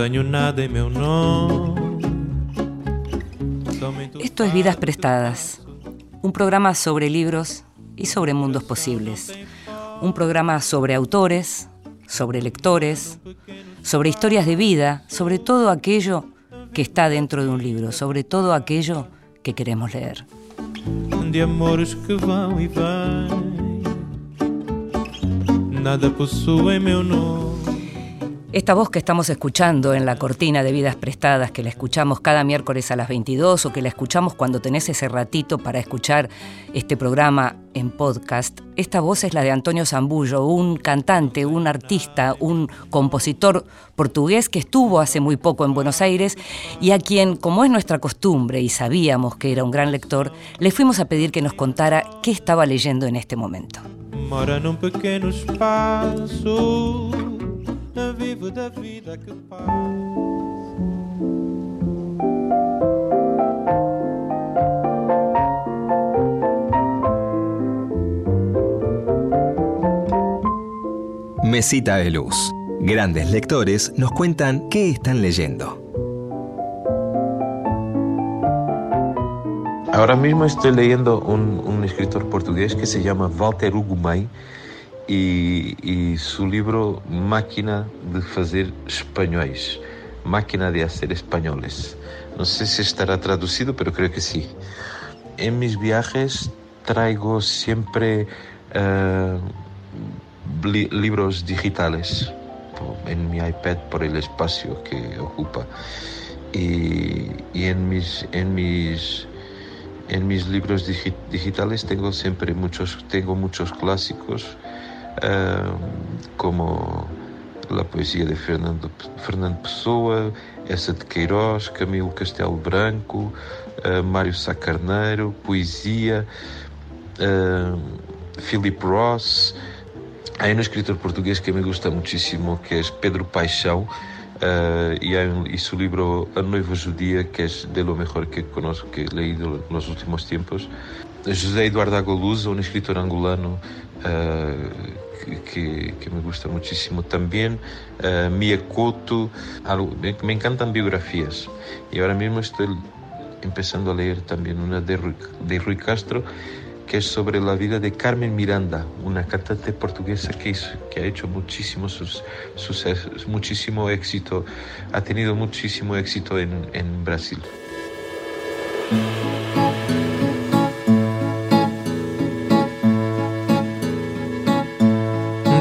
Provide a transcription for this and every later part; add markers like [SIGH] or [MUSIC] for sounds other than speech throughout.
Nada meu. Esto es Vidas Prestadas, un programa sobre libros y sobre mundos posibles. Un programa sobre autores, sobre lectores, sobre historias de vida, sobre todo aquello que está dentro de un libro, sobre todo aquello que queremos leer. De amores que vão e vêm, nada possui meu nome. Esta voz que estamos escuchando en la cortina de Vidas Prestadas, que la escuchamos cada miércoles a las 22 o que la escuchamos cuando tenés ese ratito para escuchar este programa en podcast, esta voz es la de Antonio Zambullo, un cantante, un artista, un compositor portugués que estuvo hace muy poco en Buenos Aires y a quien, como es nuestra costumbre y sabíamos que era un gran lector, le fuimos a pedir que nos contara qué estaba leyendo en este momento. Mora num pequeno espaço, vivo da vida que passa. Mesita de Luz. Grandes lectores nos cuentan qué están leyendo. Ahora mismo estoy leyendo un, un escritor portugués que se llama Walter Hugo Y, y su libro Máquina de fazer espanhóis, Máquina de hacer españoles. No sé si estará traducido, pero creo que sí. En mis viajes traigo siempre eh, li- libros digitales en mi iPad por el espacio que ocupa. Y, en mis, en mis en mis libros digi- digitales tengo siempre muchos, tengo muchos clásicos como la poesía de Fernando, Fernando Pessoa, essa de Queiroz, Camilo Castelo Branco, eh, Mário Sacarneiro, poesía, eh, Philip Ross. Hay un escritor portugués que me gusta muchísimo que es Pedro Paixão eh, y, hay un- y su libro A Noiva Judía que es de lo mejor que conozco, que he leído en los últimos tiempos. José Eduardo Agolusa, un escritor angolano eh, que, me gusta muchísimo también. Eh, Mia me, encantan biografías y ahora mismo estoy empezando a leer también una de Rui, de Rui Castro que es sobre la vida de Carmen Miranda, una cantante portuguesa que, que ha hecho muchísimo sus- sucesos, muchísimo éxito, ha tenido muchísimo éxito en, en Brasil.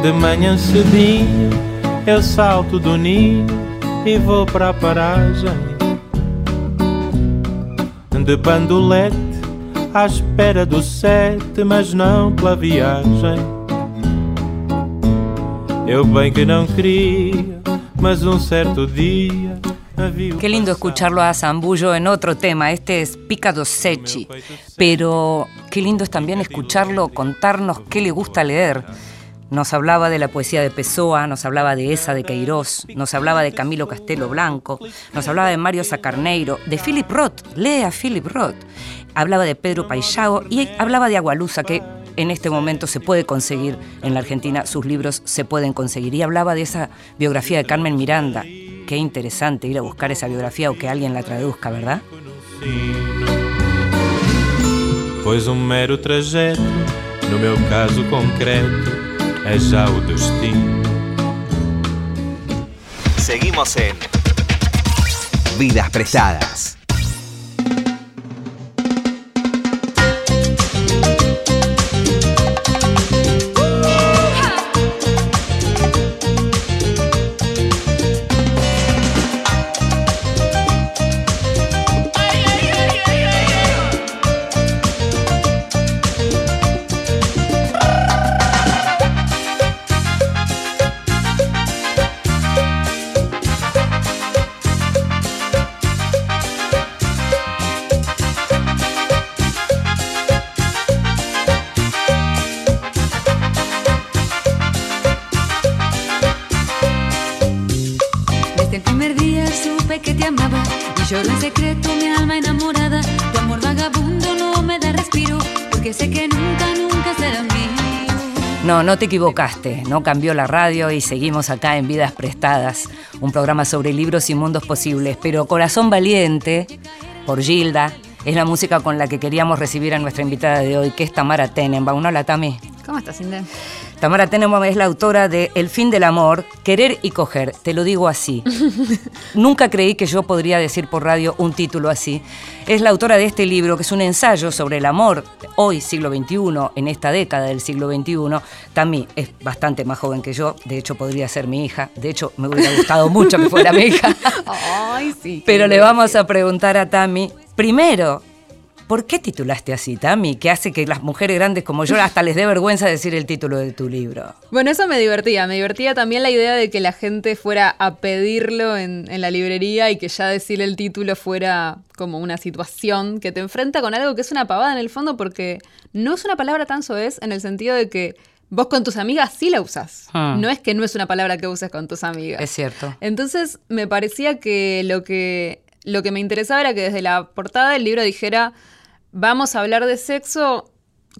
De manhã cedinho eu salto do ninho e vou para a paragem. De bandolete à espera do sete, mas não pela viagem. Eu bem que não queria, mas um certo dia Qué lindo escucharlo a Zambullo en otro tema, este es Picado Sechi, pero qué lindo es también escucharlo contarnos qué le gusta leer. Nos hablaba de la poesía de Pessoa, nos hablaba de esa de Queiroz, nos hablaba de Camilo Castelo Blanco, nos hablaba de Mario Sacarneiro, de Philip Roth, lee a Philip Roth, hablaba de Pedro Paixao y hablaba de Agualusa, que en este momento se puede conseguir en la Argentina, sus libros se pueden conseguir, y hablaba de esa biografía de Carmen Miranda. Qué interesante ir a buscar esa biografía o que alguien la traduzca, ¿verdad? Pois um mero trajeto, no meu caso concreto, é já o destino. Seguimos en Vidas Prestadas. No, no te equivocaste, no cambió la radio y seguimos acá en Vidas Prestadas, un programa sobre libros y mundos posibles, pero Corazón Valiente, por Gilda, es la música con la que queríamos recibir a nuestra invitada de hoy, que es Tamara Tenenbaum. Hola, Tami. ¿Cómo estás, Inde? Tamara Tenenbaum es la autora de El fin del amor, Querer y coger. Te lo digo así. [LAUGHS] Nunca creí que yo podría decir por radio un título así. Es la autora de este libro, que es un ensayo sobre el amor, hoy, siglo XXI, en esta década del siglo XXI. Tami es bastante más joven que yo, de hecho podría ser mi hija. De hecho, me hubiera gustado mucho que fuera mi hija. [LAUGHS] Ay, sí. Pero le vamos a preguntar a Tami, primero, ¿Por qué titulaste así, Tami? Que hace que las mujeres grandes como yo hasta les dé vergüenza decir el título de tu libro. Bueno, eso me divertía. Me divertía también la idea de que la gente fuera a pedirlo en, la librería y que ya decir el título fuera como una situación que te enfrenta con algo que es una pavada en el fondo porque no es una palabra tan soez en el sentido de que vos con tus amigas sí la usas. Ah. No es que no es una palabra que uses con tus amigas. Es cierto. Entonces me parecía que lo que lo que me interesaba era que desde la portada del libro dijera vamos a hablar de sexo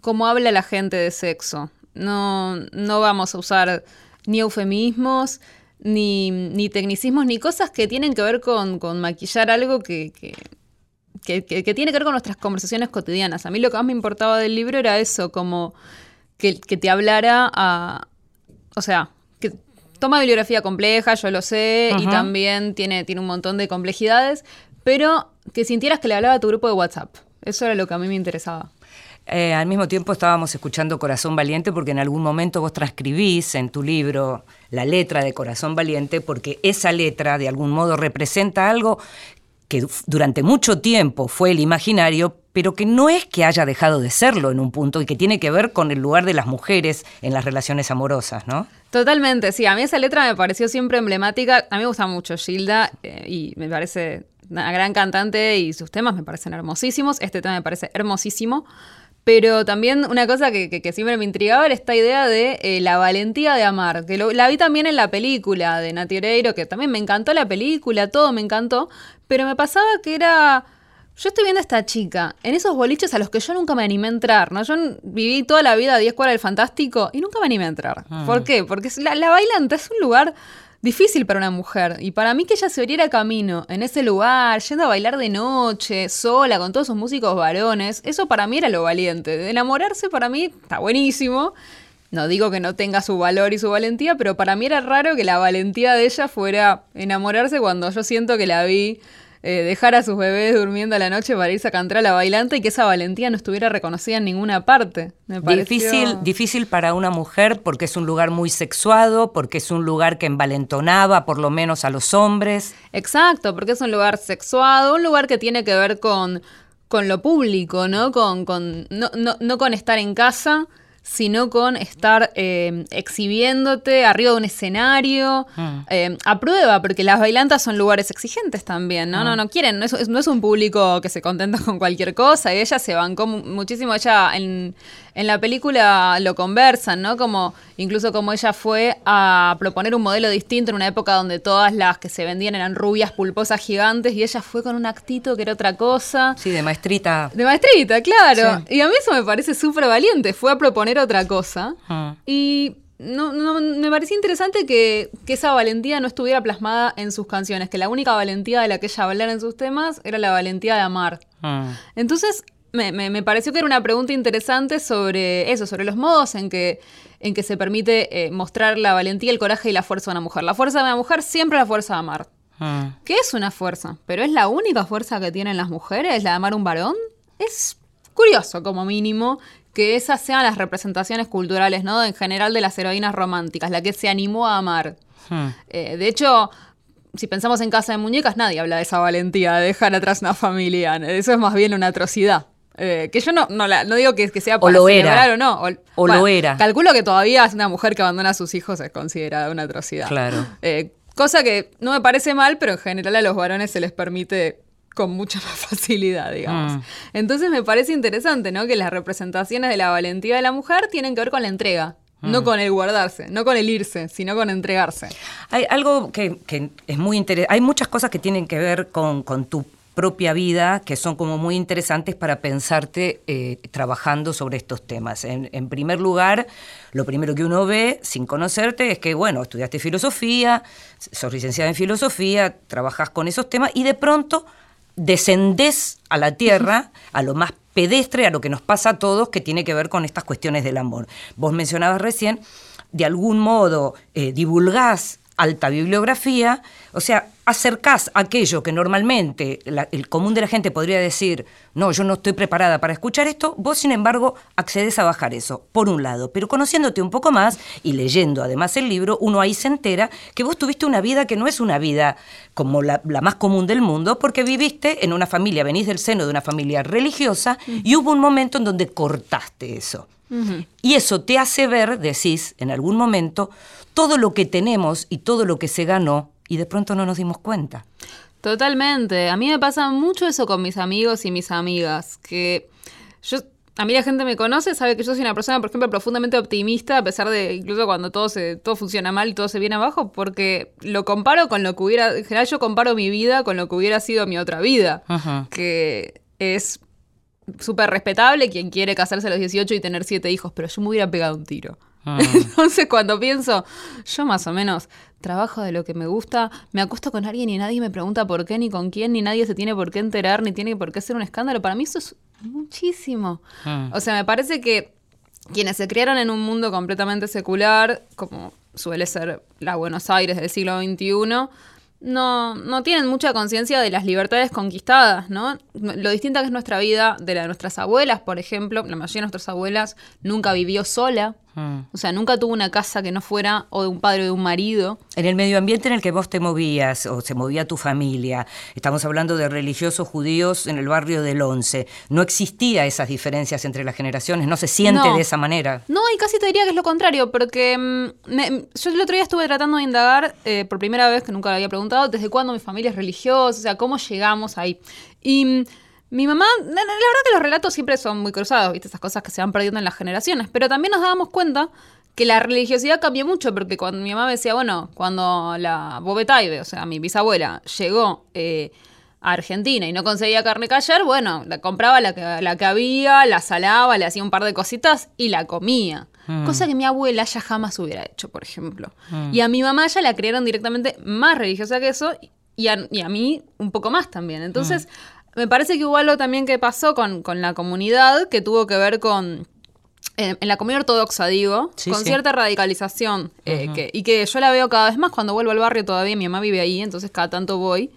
como habla la gente de sexo. No, no vamos a usar ni eufemismos, ni, ni tecnicismos, ni cosas que tienen que ver con, maquillar algo que, que, que, tiene que ver con nuestras conversaciones cotidianas. A mí lo que más me importaba del libro era eso, como que, te hablara a... O sea, que toma bibliografía compleja, yo lo sé, y también tiene, tiene un montón de complejidades, pero que sintieras que le hablaba a tu grupo de WhatsApp. Eso era lo que a mí me interesaba. Eh, al mismo tiempo estábamos escuchando Corazón Valiente porque en algún momento vos transcribís en tu libro la letra de Corazón Valiente porque esa letra de algún modo representa algo que durante mucho tiempo fue el imaginario, pero que no es que haya dejado de serlo en un punto y que tiene que ver con el lugar de las mujeres en las relaciones amorosas, ¿no? Totalmente, sí. A mí esa letra me pareció siempre emblemática. A mí me gusta mucho Gilda eh, y me parece una gran cantante y sus temas me parecen hermosísimos. Este tema me parece hermosísimo. Pero también una cosa que, siempre me intrigaba era esta idea de eh, la valentía de amar, que la vi también en la película de Nati Oreiro, que también me encantó la película, todo me encantó, pero me pasaba que era... Yo estoy viendo a esta chica en esos boliches a los que yo nunca me animé a entrar, ¿no? Yo viví toda la vida a 10 cuadras del Fantástico y nunca me animé a entrar. Ah. ¿Por qué? Porque la, la bailante es un lugar difícil para una mujer. Y para mí que ella se abriera camino en ese lugar, yendo a bailar de noche, sola, con todos sus músicos varones, eso para mí era lo valiente. Enamorarse para mí está buenísimo. No digo que no tenga su valor y su valentía, pero para mí era raro que la valentía de ella fuera enamorarse cuando yo siento que la vi eh, dejar a sus bebés durmiendo a la noche para irse a cantar a la bailante y que esa valentía no estuviera reconocida en ninguna parte. difícil, difícil para una mujer porque es un lugar muy sexuado, porque es un lugar que envalentonaba por lo menos a los hombres. Exacto, porque es un lugar sexuado, un lugar que tiene que ver con, con lo público, ¿no? Con, con, no, no, no con estar en casa sino con estar eh, exhibiéndote arriba de un escenario, Mm. eh, a prueba, porque las bailantas son lugares exigentes también, ¿no? No, Mm. no quieren, no es, no es un público que se contenta con cualquier cosa, y ella se bancó mu- muchísimo, ella en, en la película lo conversan, ¿no? Como, incluso como ella fue a proponer un modelo distinto en una época donde todas las que se vendían eran rubias, pulposas, gigantes, y ella fue con un actito que era otra cosa. Sí, de maestrita. De maestrita, claro. Sí. Y a mí eso me parece súper valiente. Fue a proponer otra cosa. Mm. Y no, no- me parecía interesante que, que esa valentía no estuviera plasmada en sus canciones, que la única valentía de la que ella hablara en sus temas era la valentía de amar. Mm. Entonces, me, me- me pareció que era una pregunta interesante sobre eso, sobre los modos en que, en que se permite eh, mostrar la valentía, el coraje y la fuerza de una mujer. La fuerza de una mujer siempre es la fuerza de amar. Mm. ¿Qué es una fuerza? ¿Pero es la única fuerza que tienen las mujeres, la de amar a un varón? Es curioso, como mínimo, que esas sean las representaciones culturales, ¿no? En general de las heroínas románticas, la que se animó a amar. Mm. Eh, de hecho, si pensamos en Casa de Muñecas, nadie habla de esa valentía, de dejar atrás una familia. Eso es más bien una atrocidad. Eh, que yo no, no, la- no digo que, que sea O para lo era. celebrar o no. O lo era. Calculo que todavía es una mujer que abandona a sus hijos es considerada una atrocidad. Claro. Eh, cosa que no me parece mal, pero en general a los varones se les permite con mucha más [LAUGHS] facilidad, digamos. Mm. Entonces me parece interesante, ¿no? Que las representaciones de la valentía de la mujer tienen que ver con la entrega. Mm. No con el guardarse, no con el irse, sino con entregarse. Hay algo que, que es muy interesante. Hay muchas cosas que tienen que ver con, con tu propia vida que son como muy interesantes para pensarte eh, trabajando sobre estos temas. En, en primer lugar, lo primero que uno ve sin conocerte es que, bueno, estudiaste filosofía, sos licenciada en filosofía, trabajas con esos temas y de pronto descendés a la tierra, a lo más pedestre, a lo que nos pasa a todos, que tiene que ver con estas cuestiones del amor. Vos mencionabas recién, de algún modo eh, divulgás alta bibliografía, o sea, acercás aquello que normalmente la- el común de la gente podría decir, no, yo no estoy preparada para escuchar esto, vos sin embargo accedes a bajar eso, por un lado, pero conociéndote un poco más y leyendo además el libro, uno ahí se entera que vos tuviste una vida que no es una vida como la, la más común del mundo, porque viviste en una familia, venís del seno de una familia religiosa y hubo un momento en donde cortaste eso. Y eso te hace ver, decís, en algún momento, todo lo que tenemos y todo lo que se ganó y de pronto no nos dimos cuenta. Totalmente. A mí me pasa mucho eso con mis amigos y mis amigas, que yo a mí la gente me conoce, sabe que yo soy una persona, por ejemplo, profundamente optimista, a pesar de incluso cuando todo se todo funciona mal y todo se viene abajo, porque lo comparo con lo que hubiera, en general yo comparo mi vida con lo que hubiera sido mi otra vida, Ajá. que es súper respetable quien quiere casarse a los 18 y tener siete hijos, pero yo me hubiera pegado un tiro. [LAUGHS] Entonces cuando pienso, yo más o menos trabajo de lo que me gusta, me acuesto con alguien y nadie me pregunta por qué, ni con quién, ni nadie se tiene por qué enterar, ni tiene por qué ser un escándalo, para mí eso es muchísimo. O sea, me parece que quienes se criaron en un mundo completamente secular, como suele ser la Buenos Aires del siglo XXI, no, no tienen mucha conciencia de las libertades conquistadas, ¿no? Lo distinta que es nuestra vida de la de nuestras abuelas, por ejemplo. La mayoría de nuestras abuelas nunca vivió sola. O sea, nunca tuvo una casa que no fuera o de un padre o de un marido. En el medio ambiente en el que vos te movías o se movía tu familia, estamos hablando de religiosos judíos en el barrio del Once, no existía esas diferencias entre las generaciones, no se siente No. de esa manera. No, y casi te diría que es lo contrario, porque mm, me- yo el otro día estuve tratando de indagar, eh, por primera vez, que nunca lo había preguntado, desde cuándo mi familia es religiosa, o sea, cómo llegamos ahí. Y mm, mi mamá, la, verdad que los relatos siempre son muy cruzados, ¿viste? Esas cosas que se van perdiendo en las generaciones, pero también nos dábamos cuenta que la religiosidad cambió mucho, porque cuando mi mamá me decía, bueno, cuando la Bobetaibe, o sea, mi bisabuela, llegó... eh, a Argentina y no conseguía carne callar, bueno, la compraba la que, la que había, la salaba, le hacía un par de cositas y la comía. Cosa que mi abuela ya jamás hubiera hecho, por ejemplo. Y a mi mamá ya la crearon directamente más religiosa que eso y a, y a mí un poco más también. Entonces, me parece que hubo algo también que pasó con, con la comunidad que tuvo que ver con... En, en la comunidad ortodoxa, digo, Sí, con sí. cierta radicalización, eh, que, y que yo la veo cada vez más cuando vuelvo al barrio todavía, mi mamá vive ahí, entonces cada tanto voy.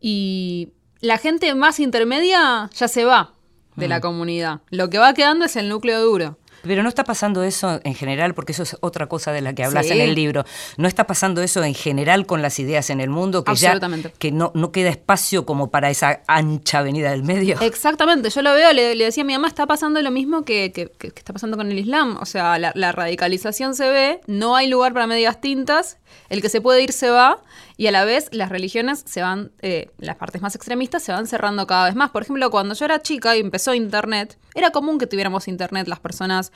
Y la gente más intermedia ya se va de la comunidad. Lo que va quedando es el núcleo duro. Pero no está pasando eso en general, porque eso es otra cosa de la que hablas Sí. en el libro. No está pasando eso en general con las ideas en el mundo, que ya que no, no queda espacio como para esa ancha avenida del medio. [LAUGHS] Exactamente, yo lo veo, le, le decía a mi mamá, está pasando lo mismo que, que- que- que está pasando con el Islam. O sea, la, la radicalización se ve, no hay lugar para medias tintas, el que se puede ir se va, y a la vez las religiones se van, eh, las partes más extremistas se van cerrando cada vez más. Por ejemplo, cuando yo era chica y empezó Internet, era común que tuviéramos Internet las personas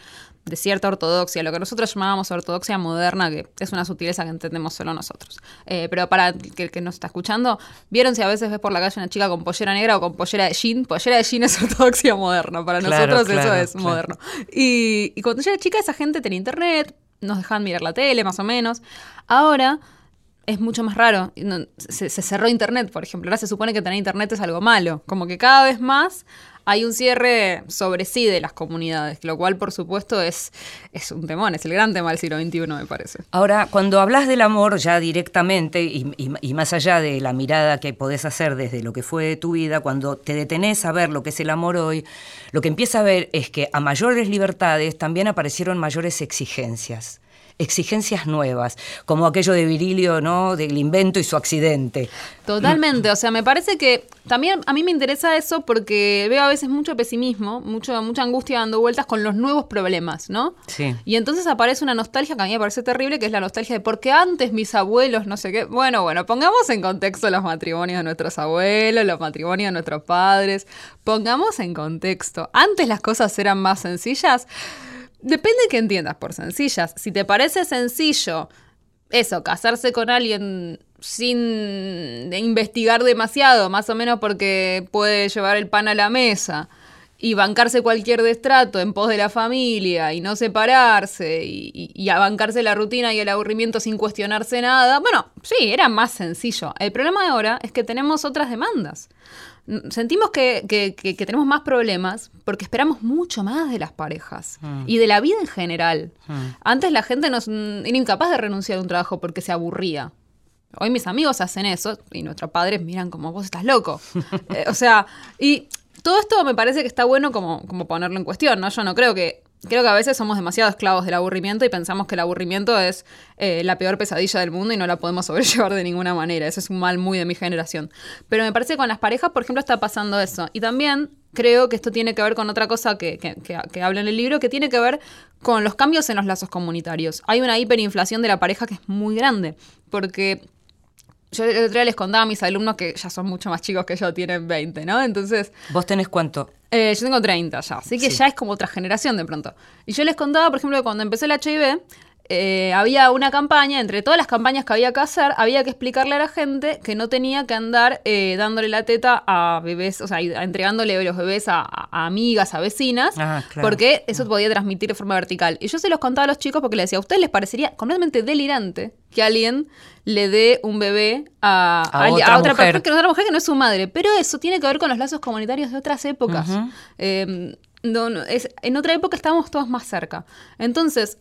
de cierta ortodoxia, lo que nosotros llamábamos ortodoxia moderna, que es una sutileza que entendemos solo nosotros. Eh, pero para el que, nos está escuchando, ¿vieron si a veces ves por la calle una chica con pollera negra o con pollera de jean? Pollera de jean es [LAUGHS] ortodoxia moderna, para Claro, nosotros eso es claro. moderno. Y, y cuando yo era chica, esa gente tenía internet, nos dejaban mirar la tele, más o menos. Ahora es mucho más raro. Se cerró internet, por ejemplo. Ahora se supone que tener internet es algo malo. Como que cada vez más hay un cierre sobre sí de las comunidades, lo cual, por supuesto, es, es un temón, es el gran tema del siglo XXI, me parece. Ahora, cuando hablas del amor ya directamente y, y- más allá de la mirada que podés hacer desde lo que fue tu vida, cuando te detenés a ver lo que es el amor hoy, lo que empieza a ver es que a mayores libertades también aparecieron mayores exigencias. Exigencias nuevas, como aquello de Virilio, ¿no? Del invento y su accidente. Totalmente, o sea, me parece que también a mí me interesa eso porque veo a veces mucho pesimismo, mucho, mucha angustia dando vueltas con los nuevos problemas, ¿no? Sí. Y entonces aparece una nostalgia que a mí me parece terrible, que es la nostalgia de porque antes mis abuelos, no sé qué. Bueno, bueno, pongamos en contexto los matrimonios de nuestros abuelos, los matrimonios de nuestros padres. Pongamos en contexto. Antes las cosas eran más sencillas. Depende de que entiendas por sencillas. Si te parece sencillo eso, casarse con alguien sin investigar demasiado, más o menos porque puede llevar el pan a la mesa y bancarse cualquier destrato en pos de la familia y no separarse y, y, y a bancarse la rutina y el aburrimiento sin cuestionarse nada. Bueno, sí, era más sencillo. El problema ahora es que tenemos otras demandas. Sentimos que, que- que- que tenemos más problemas porque esperamos mucho más de las parejas y de la vida en general. Antes la gente nos, mm, era incapaz de renunciar a un trabajo porque se aburría. Hoy mis amigos hacen eso y nuestros padres miran como vos estás loco. [LAUGHS] Eh, o sea, y todo esto me parece que está bueno como, como ponerlo en cuestión, ¿no? Yo no creo que... Creo que a veces somos demasiado esclavos del aburrimiento y pensamos que el aburrimiento es eh, la peor pesadilla del mundo y no la podemos [LAUGHS] sobrellevar de ninguna manera. Eso es un mal muy de mi generación. Pero me parece que con las parejas, por ejemplo, está pasando eso. Y también creo que esto tiene que ver con otra cosa que, que, que- que habla en el libro, que tiene que ver con los cambios en los lazos comunitarios. Hay una hiperinflación de la pareja que es muy grande, porque yo el otro día les contaba a mis alumnos que ya son mucho más chicos que yo, tienen 20, ¿no? Entonces, ¿Vos tenés cuánto? eh, yo tengo 30 ya, así que Sí. ya es como otra generación de pronto. Y yo les contaba, por ejemplo, que cuando empezó el HIV, eh, había una campaña, entre todas las campañas que había que hacer, había que explicarle a la gente que no tenía que andar eh, dándole la teta a bebés, o sea, entregándole los bebés a, a amigas, a vecinas, Ah, claro. porque eso podía transmitir de forma vertical. Y yo se los contaba a los chicos porque les decía, ¿a ustedes les parecería completamente delirante que alguien le dé un bebé a, A otra a otra mujer. persona que no es otra mujer que no es su madre? Pero eso tiene que ver con los lazos comunitarios de otras épocas. Eh, no, no, es, en otra época estábamos todos más cerca. Entonces,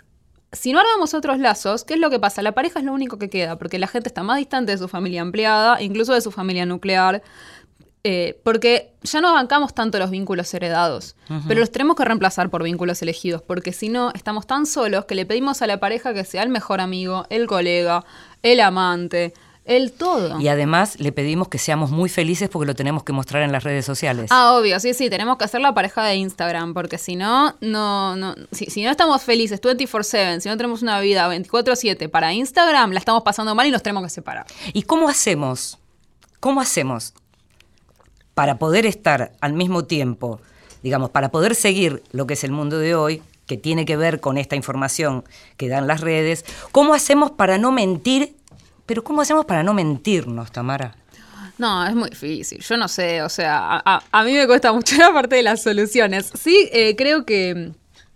si no armamos otros lazos, ¿qué es lo que pasa? La pareja es lo único que queda, porque la gente está más distante de su familia empleada, incluso de su familia nuclear. Eh, porque ya no bancamos tanto los vínculos heredados, pero los tenemos que reemplazar por vínculos elegidos, porque si no, estamos tan solos que le pedimos a la pareja que sea el mejor amigo, el colega, el amante, el todo. Y además le pedimos que seamos muy felices porque lo tenemos que mostrar en las redes sociales. Ah, obvio, sí, sí, tenemos que hacer la pareja de Instagram, porque si no, no, no, si, si no estamos felices 24/7, si no tenemos una vida 24/7 para Instagram, la estamos pasando mal y nos tenemos que separar. ¿Y cómo hacemos? ¿Cómo hacemos para poder estar al mismo tiempo, digamos, para poder seguir lo que es el mundo de hoy, que tiene que ver con esta información que dan las redes? ¿Cómo hacemos para no mentir? Pero ¿cómo hacemos para no mentirnos, Tamara? No, es muy difícil, yo no sé, o sea, a, mí me cuesta mucho [LAUGHS] la parte de las soluciones. Sí, eh, creo que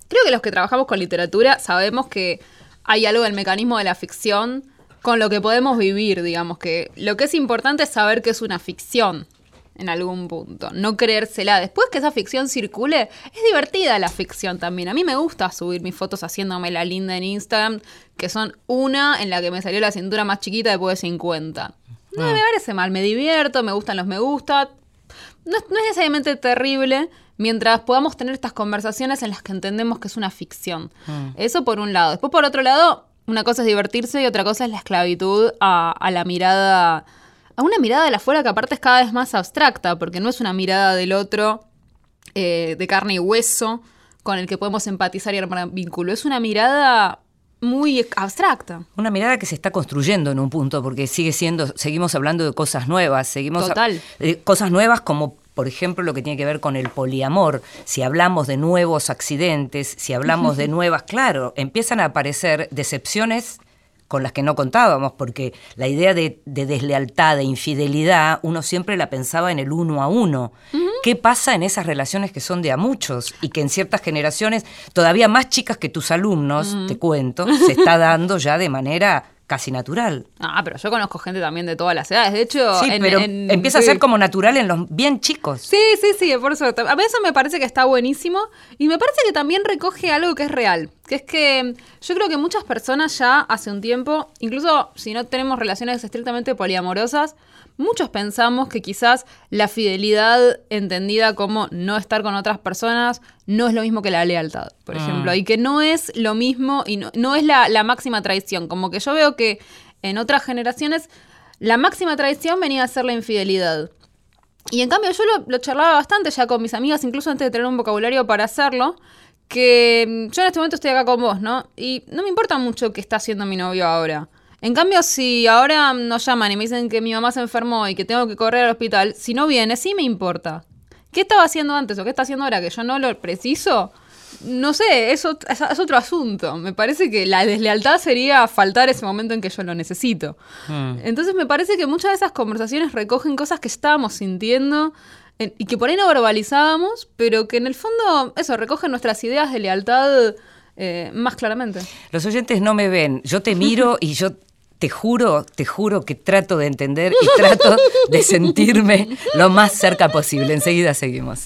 creo que los que trabajamos con literatura sabemos que hay algo del mecanismo de la ficción con lo que podemos vivir, digamos que lo que es importante es saber que es una ficción en algún punto, no creérsela. Después que esa ficción circule, es divertida la ficción también. A mí me gusta subir mis fotos haciéndome la linda en Instagram, que son una en la que me salió la cintura más chiquita después de 50. No me parece mal, me divierto, me gustan los me gusta. No, es- no es necesariamente terrible mientras podamos tener estas conversaciones en las que entendemos que es una ficción. Eso por un lado. Después por otro lado, una cosa es divertirse y otra cosa es la esclavitud a, a la mirada, a una mirada de la afuera que aparte es cada vez más abstracta, porque no es una mirada del otro eh, de carne y hueso con el que podemos empatizar y armar vínculo. Es una mirada muy abstracta. Una mirada que se está construyendo en un punto, porque sigue siendo, seguimos hablando de cosas nuevas, seguimos Total. eh, cosas nuevas como por ejemplo lo que tiene que ver con el poliamor. Si hablamos de nuevos accidentes, si hablamos de nuevas, claro, empiezan a aparecer decepciones con las que no contábamos, porque la idea de, de deslealtad, de infidelidad, uno siempre la pensaba en el uno a uno. ¿Qué pasa en esas relaciones que son de a muchos y que en ciertas generaciones, todavía más chicas que tus alumnos, te cuento, se está dando ya de manera casi natural? Ah, pero yo conozco gente también de todas las edades. De hecho, Sí, en- pero en- empieza a ser como natural en los bien chicos. Sí, sí, sí, por suerte. A mí eso me parece que está buenísimo y me parece que también recoge algo que es real, que es que yo creo que muchas personas ya hace un tiempo, incluso si no tenemos relaciones estrictamente poliamorosas, muchos pensamos que quizás la fidelidad entendida como no estar con otras personas no es lo mismo que la lealtad, por ejemplo, y que no es lo mismo y no, no es la, la máxima traición, como que yo veo que en otras generaciones la máxima traición venía a ser la infidelidad. Y en cambio yo lo, lo charlaba bastante ya con mis amigas, incluso antes de tener un vocabulario para hacerlo, que mm, yo en este momento estoy acá con vos, ¿no? Y no me importa mucho qué está haciendo mi novio ahora. En cambio, si ahora nos llaman y me dicen que mi mamá se enfermó y que tengo que correr al hospital, si no viene, sí me importa. ¿Qué estaba haciendo antes o qué está haciendo ahora que yo no lo preciso? no sé, es, es- otro asunto. Me parece que la deslealtad sería faltar ese momento en que yo lo necesito. Entonces me parece que muchas de esas conversaciones recogen cosas que estábamos sintiendo en- y que por ahí no verbalizábamos, pero que en el fondo, eso, recogen nuestras ideas de lealtad eh, más claramente. Los oyentes no me ven, yo te miro [LAUGHS] y yo te juro, te juro que trato de entender y trato de sentirme lo más cerca posible. Enseguida seguimos.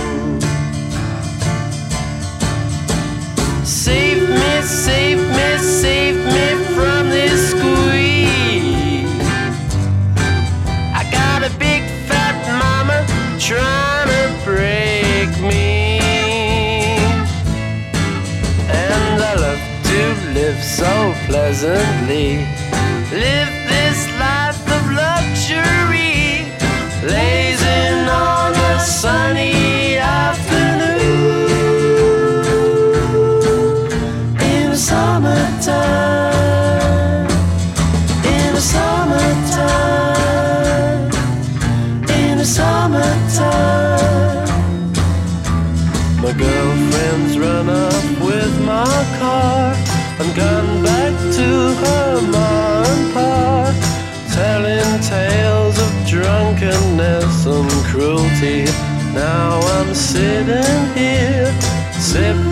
Pleasantly. Live sitting here, sipping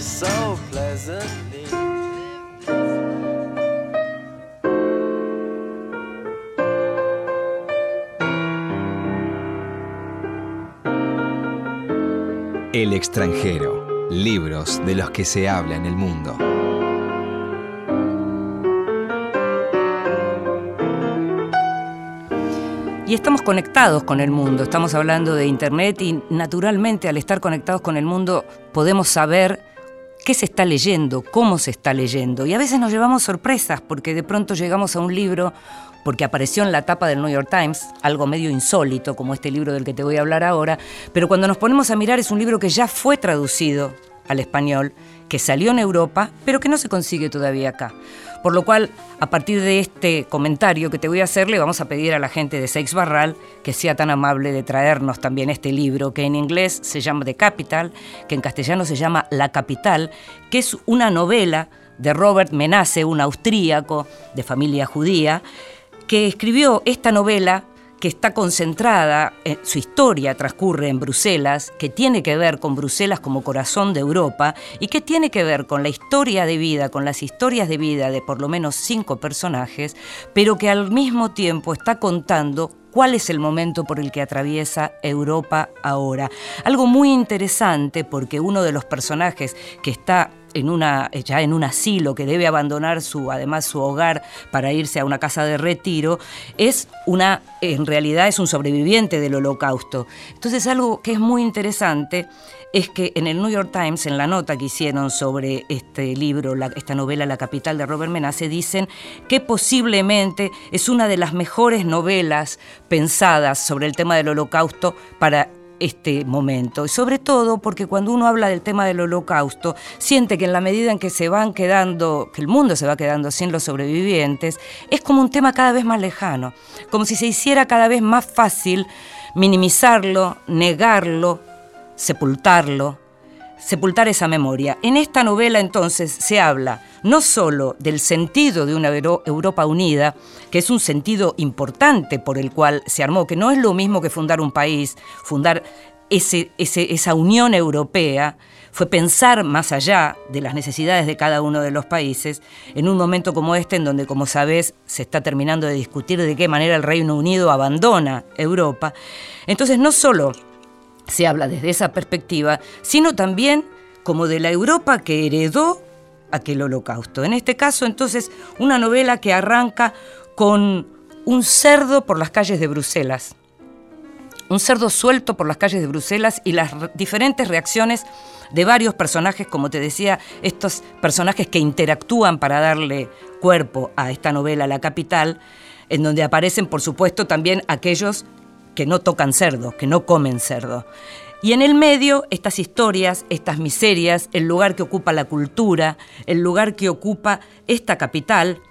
so pleasantly. El extranjero. Libros de los que se habla en el mundo. Estamos conectados con el mundo, estamos hablando de Internet y naturalmente al estar conectados con el mundo podemos saber qué se está leyendo, cómo se está leyendo. Y a veces nos llevamos sorpresas porque de pronto llegamos a un libro porque apareció en la tapa del New York Times, algo medio insólito como este libro del que te voy a hablar ahora, pero cuando nos ponemos a mirar es un libro que ya fue traducido al español, que salió en Europa, pero que no se consigue todavía acá. Por lo cual, a partir de este comentario que te voy a hacer, le vamos a pedir a la gente de Seix Barral que sea tan amable de traernos también este libro, que en inglés se llama The Capital, que en castellano se llama La Capital, que es una novela de Robert Menace, un austríaco de familia judía, que escribió esta novela que está concentrada, eh, su historia transcurre en Bruselas, que tiene que ver con Bruselas como corazón de Europa y que tiene que ver con la historia de vida, con las historias de vida de por lo menos cinco personajes, pero que al mismo tiempo está contando cuál es el momento por el que atraviesa Europa ahora. Algo muy interesante porque uno de los personajes que está en una, ya en un asilo, que debe abandonar su, además su hogar para irse a una casa de retiro, es una, en realidad es un sobreviviente del holocausto. Entonces algo que es muy interesante es que en el New York Times, en la nota que hicieron sobre este libro, esta novela La capital de Robert Menace, dicen que posiblemente es una de las mejores novelas pensadas sobre el tema del holocausto para este momento. Y sobre todo porque cuando uno habla del tema del holocausto, siente que en la medida en que se van quedando, que el mundo se va quedando sin los sobrevivientes, es como un tema cada vez más lejano, como si se hiciera cada vez más fácil minimizarlo, negarlo, sepultarlo, sepultar esa memoria. En esta novela entonces se habla no solo del sentido de una Euro- Europa unida, que es un sentido importante por el cual se armó, que no es lo mismo que fundar un país, fundar ese- esa Unión Europea, fue pensar más allá de las necesidades de cada uno de los países, en un momento como este, en donde, como sabés, se está terminando de discutir de qué manera el Reino Unido abandona Europa. Entonces, no solo se habla desde esa perspectiva, sino también como de la Europa que heredó aquel holocausto. En este caso, entonces, una novela que arranca con un cerdo por las calles de Bruselas. Un cerdo suelto por las calles de Bruselas y las re- diferentes reacciones de varios personajes, como te decía, estos personajes que interactúan para darle cuerpo a esta novela La Capital, en donde aparecen, por supuesto, también aquellos que no tocan cerdo, que no comen cerdo. Y en el medio, estas historias, estas miserias, el lugar que ocupa la cultura, el lugar que ocupa esta capital,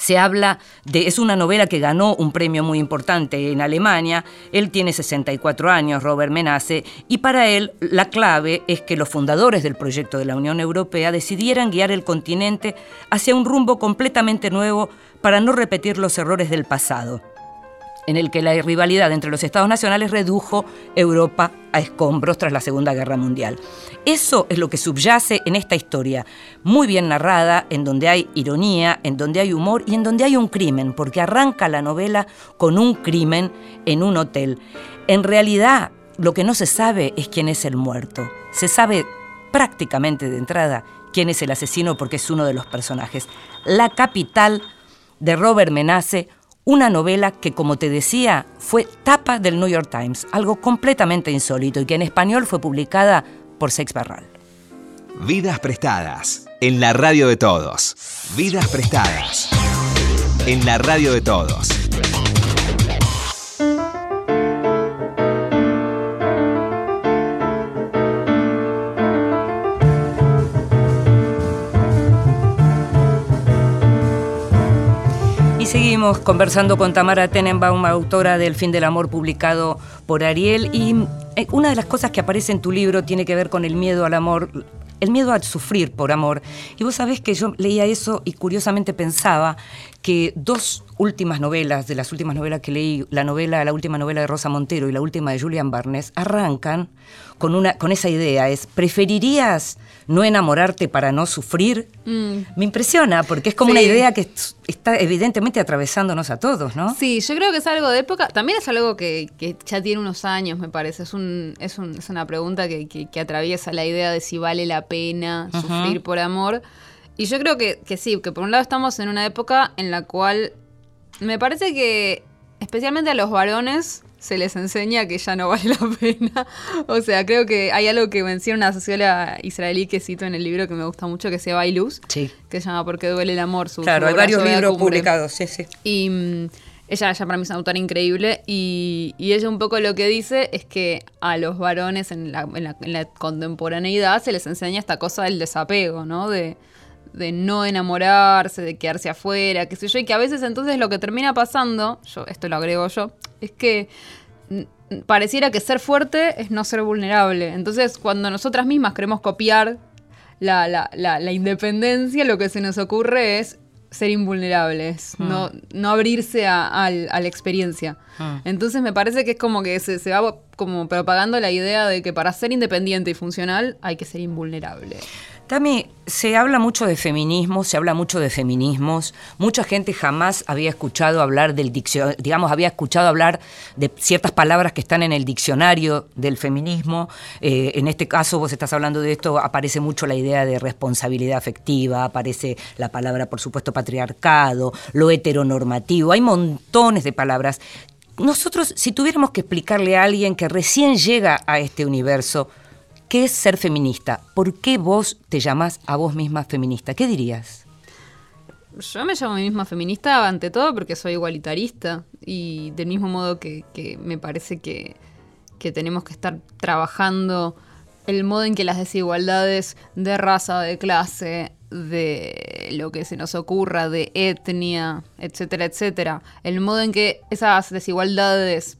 se habla de, es una novela que ganó un premio muy importante en Alemania, él tiene 64 años, Robert Menace, y para él la clave es que los fundadores del proyecto de la Unión Europea decidieran guiar el continente hacia un rumbo completamente nuevo para no repetir los errores del pasado en el que la rivalidad entre los estados nacionales redujo Europa a escombros tras la Segunda Guerra Mundial. Eso es lo que subyace en esta historia, muy bien narrada, en donde hay ironía, en donde hay humor y en donde hay un crimen, porque arranca la novela con un crimen en un hotel. En realidad, lo que no se sabe es quién es el muerto. Se sabe prácticamente de entrada quién es el asesino porque es uno de los personajes. La capital de Robert Menace, una novela que, como te decía, fue tapa del New York Times, algo completamente insólito y que en español fue publicada por Sex Barral. Vidas prestadas en la radio de todos. Vidas prestadas en la radio de todos. Y seguimos conversando con Tamara Tenenbaum, autora del Fin del Amor, publicado por Ariel. Y eh, una de las cosas que aparece en tu libro tiene que ver con el miedo al amor, el miedo a sufrir por amor. Y vos sabés que yo leía eso y curiosamente pensaba que dos últimas novelas, de las últimas novelas que leí, la novela, la última novela de Rosa Montero y la última de Julian Barnes, arrancan con, una, con esa idea, es, ¿preferirías no enamorarte para no sufrir? Me impresiona, porque es como Sí. una idea que est- está evidentemente atravesándonos a todos, ¿no? Sí, yo creo que es algo de época. También es algo que, que ya tiene unos años, me parece. Es, un, es, un- es una pregunta que, que- que atraviesa la idea de si vale la pena sufrir por amor. Y yo creo que, que sí, que por un lado estamos en una época en la cual me parece que, especialmente a los varones, se les enseña que ya no vale la pena. O sea, creo que hay algo que menciona una socióloga israelí que cito en el libro que me gusta mucho, que se llama Iluz, Sí. que se llama ¿Por qué duele el amor? Su, Claro, su hay varios libros cumbre. publicados, sí, sí. Y mm, ella, ella para mí es una autora increíble y, y ella un poco lo que dice es que a los varones en la, en la- en la contemporaneidad se les enseña esta cosa del desapego, ¿no? De, de no enamorarse, de quedarse afuera, qué sé yo, y que a veces entonces lo que termina pasando, yo esto lo agrego yo, es que pareciera que ser fuerte es no ser vulnerable. Entonces, cuando nosotras mismas queremos copiar la, la- la- la independencia, lo que se nos ocurre es ser invulnerables, no, no abrirse a, al- a la experiencia. Entonces me parece que es como que se, se va como propagando la idea de que para ser independiente y funcional hay que ser invulnerable. Tami, se habla mucho de feminismo, se habla mucho de feminismos. Mucha gente jamás había escuchado hablar del diccionario, digamos, había escuchado hablar de ciertas palabras que están en el diccionario del feminismo. Eh, en este caso, vos estás hablando de esto, aparece mucho la idea de responsabilidad afectiva, aparece la palabra, por supuesto, patriarcado, lo heteronormativo. Hay montones de palabras. Nosotros, si tuviéramos que explicarle a alguien que recién llega a este universo, ¿Qué es ser feminista? ¿Por qué vos te llamás a vos misma feminista? ¿Qué dirías? Yo me llamo a mí misma feminista ante todo porque soy igualitarista y del mismo modo que, me parece que, que tenemos que estar trabajando el modo en que las desigualdades de raza, de clase, de lo que se nos ocurra, de etnia, etcétera, etcétera, el modo en que esas desigualdades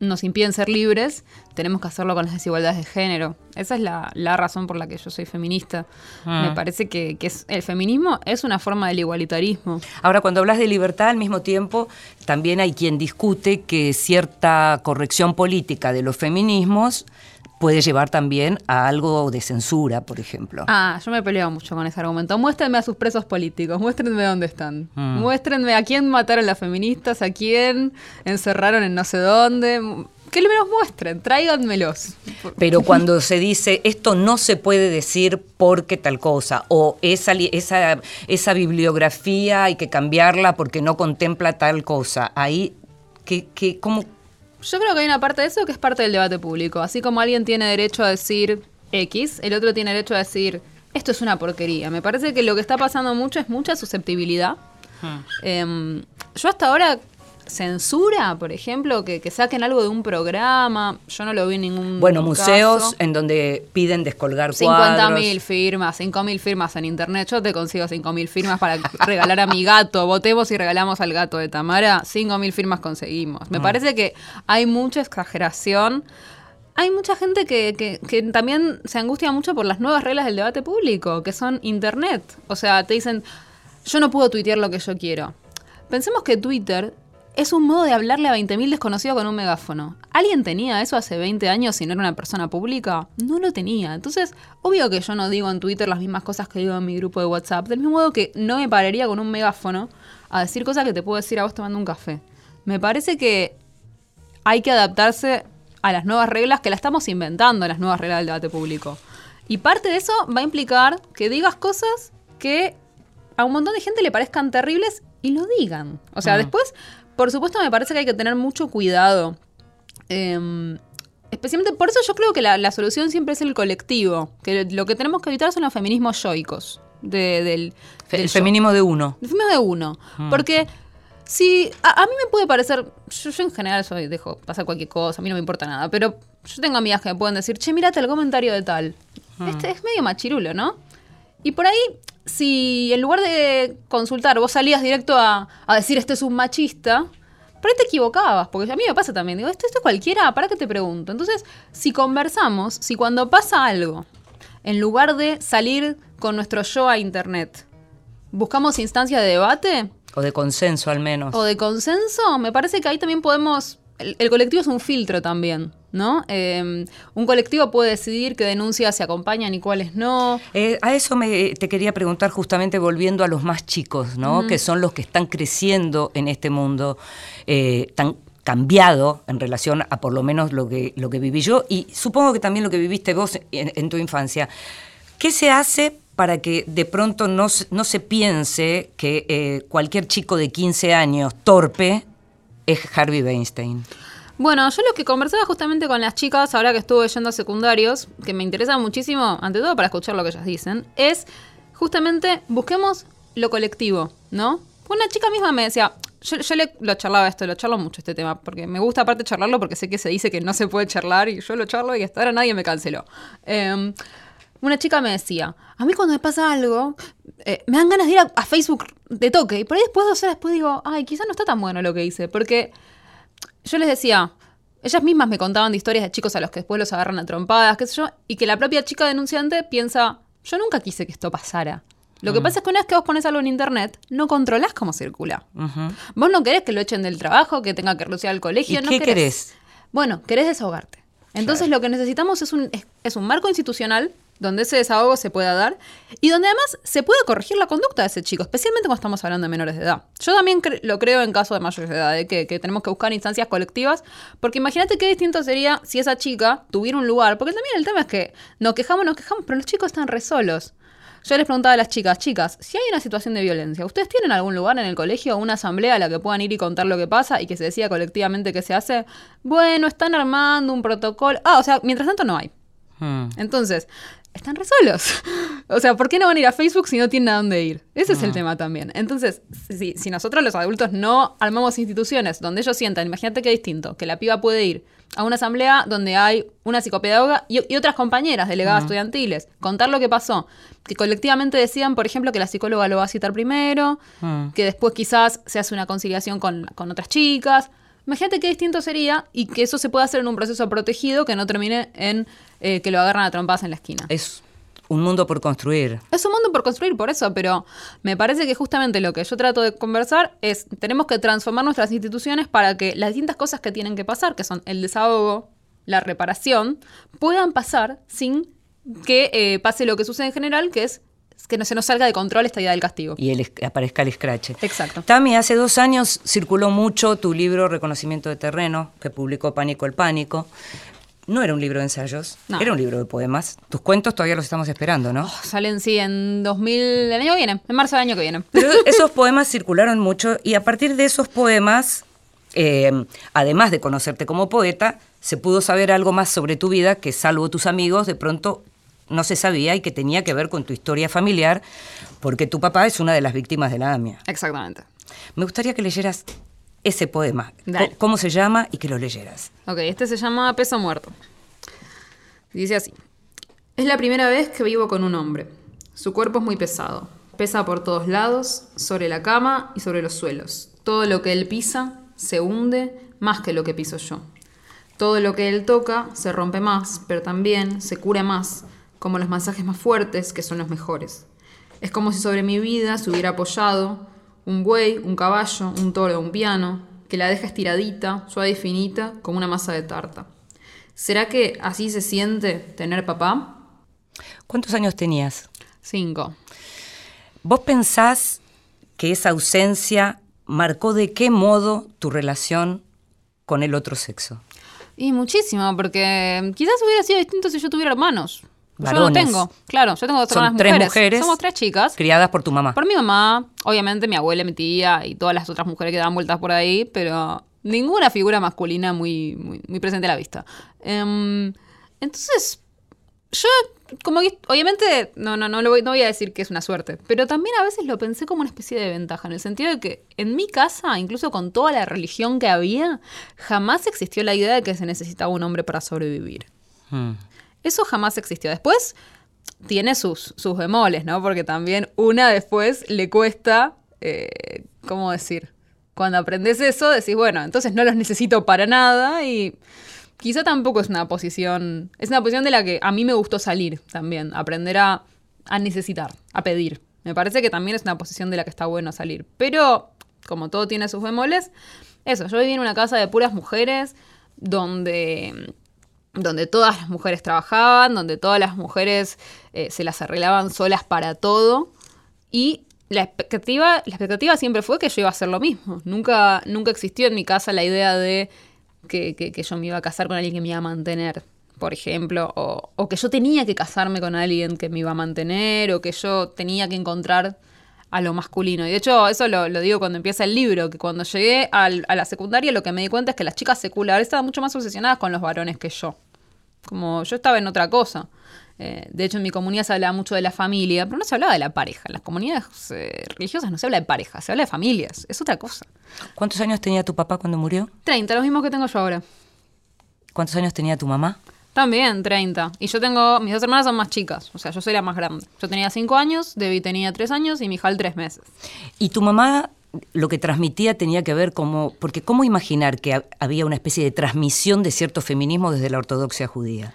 nos impiden ser libres, tenemos que hacerlo con las desigualdades de género. Esa es la, la razón por la que yo soy feminista. Ah. Me parece que, que es, el feminismo es una forma del igualitarismo. Ahora, cuando hablas de libertad, al mismo tiempo, también hay quien discute que cierta corrección política de los feminismos puede llevar también a algo de censura, por ejemplo. Ah, yo me peleo mucho con ese argumento. Muéstrenme a sus presos políticos, muéstrenme dónde están. Mm. Muéstrenme a quién mataron las feministas, a quién encerraron en no sé dónde. Que me los muestren, tráiganmelos. Pero cuando se dice esto no se puede decir porque tal cosa, o esa, esa, esa bibliografía hay que cambiarla porque no contempla tal cosa, ahí, ¿qué, qué, cómo, Yo creo que hay una parte de eso que es parte del debate público. Así como alguien tiene derecho a decir X, el otro tiene derecho a decir esto es una porquería. Me parece que lo que está pasando mucho es mucha susceptibilidad. Em, yo hasta ahora censura, por ejemplo, que, que saquen algo de un programa. Yo no lo vi en ningún bueno, museos caso. en donde piden descolgar 50.000 cuadros. firmas, 5.000 firmas en internet. Yo te consigo 5.000 firmas para [LAUGHS] regalar a mi gato. Votemos y regalamos al gato de Tamara. 5.000 firmas conseguimos. Me Mm. parece que hay mucha exageración. Hay mucha gente que, que- que también se angustia mucho por las nuevas reglas del debate público, que son internet. O sea, te dicen, yo no puedo tuitear lo que yo quiero. Pensemos que Twitter es un modo de hablarle a 20.000 desconocidos con un megáfono. ¿Alguien tenía eso hace 20 años si no era una persona pública? No lo tenía. Entonces, obvio que yo no digo en Twitter las mismas cosas que digo en mi grupo de WhatsApp. Del mismo modo que no me pararía con un megáfono a decir cosas que te puedo decir a vos tomando un café. Me parece que hay que adaptarse a las nuevas reglas que las estamos inventando, las nuevas reglas del debate público. Y parte de eso va a implicar que digas cosas que a un montón de gente le parezcan terribles y lo digan. O sea, después, por supuesto, me parece que hay que tener mucho cuidado. Em, especialmente, por eso yo creo que la, la solución siempre es el colectivo. Que lo que tenemos que evitar son los feminismos yoicos. de- del, Fe- del el yo. feminismo de uno. El feminismo de uno. Porque si a, a mí me puede parecer, yo, yo en general soy, dejo pasar cualquier cosa, a mí no me importa nada, pero yo tengo amigas que me pueden decir, che, mírate el comentario de tal. Este es medio machirulo, ¿no? Y por ahí, si en lugar de consultar vos salías directo a, a decir este es un machista, por ahí te equivocabas, porque a mí me pasa también. Digo, esto, esto es cualquiera, ¿para qué te pregunto? Entonces, si conversamos, si cuando pasa algo, en lugar de salir con nuestro yo a internet, buscamos instancias de debate O de consenso al menos. o de consenso, me parece que ahí también podemos... El, el colectivo es un filtro también, ¿no? Eh, un colectivo puede decidir qué denuncias se acompañan y cuáles no. Eh, a eso me, te quería preguntar justamente volviendo a los más chicos, ¿no? Que son los que están creciendo en este mundo eh, tan cambiado en relación a por lo menos lo que, lo que viví yo y supongo que también lo que viviste vos en, en tu infancia. ¿Qué se hace para que de pronto no, se- no se piense que eh, cualquier chico de 15 años torpe es Harvey Weinstein? Bueno, yo lo que conversaba justamente con las chicas, ahora que estuve yendo a secundarios, que me interesa muchísimo, ante todo para escuchar lo que ellas dicen, es justamente busquemos lo colectivo, ¿no? Una chica misma me decía, yo, le lo charlaba esto, lo charlo mucho este tema, porque me gusta aparte charlarlo porque sé que se dice que no se puede charlar y yo lo charlo y hasta ahora nadie me canceló. Eh, una chica me decía, a mí cuando me pasa algo, eh, me dan ganas de ir a, a Facebook de toque y por ahí después, dos horas después digo, ay, quizás no está tan bueno lo que hice, porque yo les decía, ellas mismas me contaban de historias de chicos a los que después los agarran a trompadas, qué sé yo, y que la propia chica denunciante piensa, yo nunca quise que esto pasara. Lo que pasa es que una vez que vos pones algo en internet, no controlás cómo circula. Vos no querés que lo echen del trabajo, que tenga que renunciar al colegio. ¿Y no qué querés? Bueno, querés desahogarte. Entonces lo que necesitamos es un, es, es un marco institucional donde ese desahogo se pueda dar y donde además se pueda corregir la conducta de ese chico, especialmente cuando estamos hablando de menores de edad. Yo también cre- lo creo en caso de mayores de edad, de que, que tenemos que buscar instancias colectivas, porque imagínate qué distinto sería si esa chica tuviera un lugar, porque también el tema es que nos quejamos, nos quejamos, pero los chicos están re solos. Yo les preguntaba a las chicas, chicas, si hay una situación de violencia, ¿ustedes tienen algún lugar en el colegio o una asamblea a la que puedan ir y contar lo que pasa y que se decida colectivamente qué se hace? Bueno, están armando un protocolo. Ah, o sea, mientras tanto no hay. Mm. Entonces, están re solos. [LAUGHS] O sea, ¿por qué no van a ir a Facebook si no tienen a dónde ir? Ese es el tema también. Entonces, si, si nosotros los adultos no armamos instituciones donde ellos sientan, imagínate qué distinto, que la piba puede ir a una asamblea donde hay una psicopedagoga y, y otras compañeras delegadas estudiantiles, contar lo que pasó, que colectivamente decidan, por ejemplo, que la psicóloga lo va a citar primero, que después quizás se hace una conciliación con, con otras chicas. Imagínate qué distinto sería y que eso se pueda hacer en un proceso protegido que no termine en eh, que lo agarran a trompadas en la esquina. Es un mundo por construir. Es un mundo por construir, por eso, pero me parece que justamente lo que yo trato de conversar es, tenemos que transformar nuestras instituciones para que las distintas cosas que tienen que pasar, que son el desahogo, la reparación, puedan pasar sin que eh, pase lo que sucede en general, que es que no se nos salga de control esta idea del castigo. Y el, aparezca el escrache. Exacto. Tami, hace dos años circuló mucho tu libro Reconocimiento de Terreno, que publicó Pánico el Pánico. No era un libro de ensayos, No. era un libro de poemas. Tus cuentos todavía los estamos esperando, ¿no? Salen, sí, en 2000, el año que viene, en marzo del año que viene. Pero [LAUGHS] esos poemas circularon mucho y a partir de esos poemas, eh, además de conocerte como poeta, se pudo saber algo más sobre tu vida que, salvo tus amigos, de pronto no se sabía y que tenía que ver con tu historia familiar, porque tu papá es una de las víctimas de la AMIA. Exactamente. Me gustaría que leyeras ese poema. Dale. ¿Cómo se llama? Y que lo leyeras. Ok, este se llama Peso Muerto. Dice así. Es la primera vez que vivo con un hombre. Su cuerpo es muy pesado. Pesa por todos lados, sobre la cama y sobre los suelos. Todo lo que él pisa se hunde más que lo que piso yo. Todo lo que él toca se rompe más, pero también se cura más, como los masajes más fuertes, que son los mejores. Es como si sobre mi vida se hubiera apoyado un buey, un caballo, un toro, un piano, que la deja estiradita, suave y finita, como una masa de tarta. ¿Será que así se siente tener papá? ¿Cuántos años tenías? Cinco. ¿Vos pensás que esa ausencia marcó de qué modo tu relación con el otro sexo? Y muchísimo, porque quizás hubiera sido distinto si yo tuviera hermanos. Yo no tengo, claro, yo tengo Son hermanas tres mujeres. mujeres. Somos tres chicas. Criadas por tu mamá. Por mi mamá, obviamente mi abuela, mi tía y todas las otras mujeres que dan vueltas por ahí, pero ninguna figura masculina muy, muy, muy presente a la vista. Em, entonces, yo, como que, obviamente, no, no, no, lo voy, no voy a decir que es una suerte, pero también a veces lo pensé como una especie de ventaja, en el sentido de que en mi casa, incluso con toda la religión que había, jamás existió la idea de que se necesitaba un hombre para sobrevivir. Mm. Eso jamás existió. Después tiene sus, sus bemoles, ¿no? Porque también una después le cuesta, eh, ¿cómo decir? Cuando aprendes eso, decís, bueno, entonces no los necesito para nada y quizá tampoco es una posición, es una posición de la que a mí me gustó salir también, aprender a, a necesitar, a pedir. Me parece que también es una posición de la que está bueno salir. Pero, como todo tiene sus bemoles, eso, yo viví en una casa de puras mujeres donde donde todas las mujeres trabajaban, donde todas las mujeres eh, se las arreglaban solas para todo. Y la expectativa, la expectativa siempre fue que yo iba a hacer lo mismo. Nunca, nunca existió en mi casa la idea de que, que- que yo me iba a casar con alguien que me iba a mantener, por ejemplo, o, o que yo tenía que casarme con alguien que me iba a mantener, o que yo tenía que encontrar a lo masculino. Y de hecho, eso lo, lo digo cuando empieza el libro, que cuando llegué al- a la secundaria lo que me di cuenta es que las chicas seculares estaban mucho más obsesionadas con los varones que yo. Como yo estaba en otra cosa. Eh, de hecho, en mi comunidad se hablaba mucho de la familia, pero no se hablaba de la pareja. En las comunidades eh, religiosas no se habla de pareja, se habla de familias. Es otra cosa. ¿Cuántos años tenía tu papá cuando murió? 30, los mismos que tengo yo ahora. ¿Cuántos años tenía tu mamá? También, 30. Y yo tengo, mis dos hermanas son más chicas, o sea, yo soy la más grande. Yo tenía 5 años, Debbie tenía 3 años y Mijal 3 meses. Y tu mamá lo que transmitía tenía que ver como, porque ¿cómo imaginar que ha- había una especie de transmisión de cierto feminismo desde la ortodoxia judía?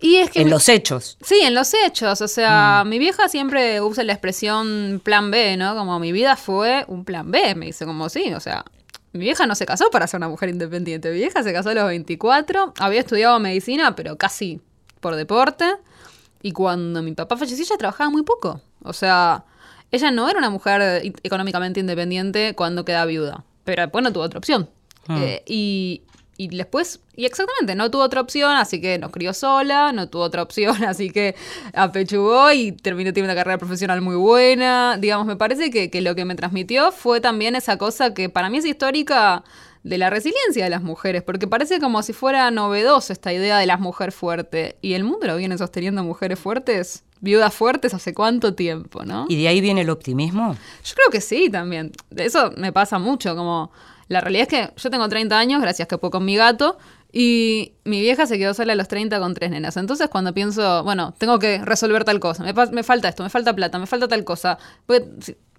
Y es que En mi- los hechos. Sí, en los hechos. O sea, mi vieja siempre usa la expresión plan B, ¿no? Como mi vida fue un plan B. Me dice como sí, o sea, mi vieja no se casó para ser una mujer independiente. Mi vieja se casó a los 24, había estudiado medicina, pero casi por deporte. Y cuando mi papá falleció, ella trabajaba muy poco. O sea, ella no era una mujer económicamente independiente cuando queda viuda. Pero después no tuvo otra opción. Eh, y, y después, y exactamente, no tuvo otra opción, así que nos crió sola, no tuvo otra opción, [LAUGHS] así que apechugó y terminó teniendo una carrera profesional muy buena. Digamos, me parece que, que lo que me transmitió fue también esa cosa que para mí es histórica de la resiliencia de las mujeres, porque parece como si fuera novedoso esta idea de las mujeres fuertes. Y el mundo lo viene sosteniendo mujeres fuertes, viudas fuertes, hace cuánto tiempo, ¿no? ¿Y de ahí viene el optimismo? Yo creo que sí, también. Eso me pasa mucho, como la realidad es que yo tengo 30 años, gracias que puedo con mi gato, y mi vieja se quedó sola a los 30 con tres nenas. Entonces cuando pienso, bueno, tengo que resolver tal cosa, me, falta esto, me falta plata, me falta tal cosa. pues,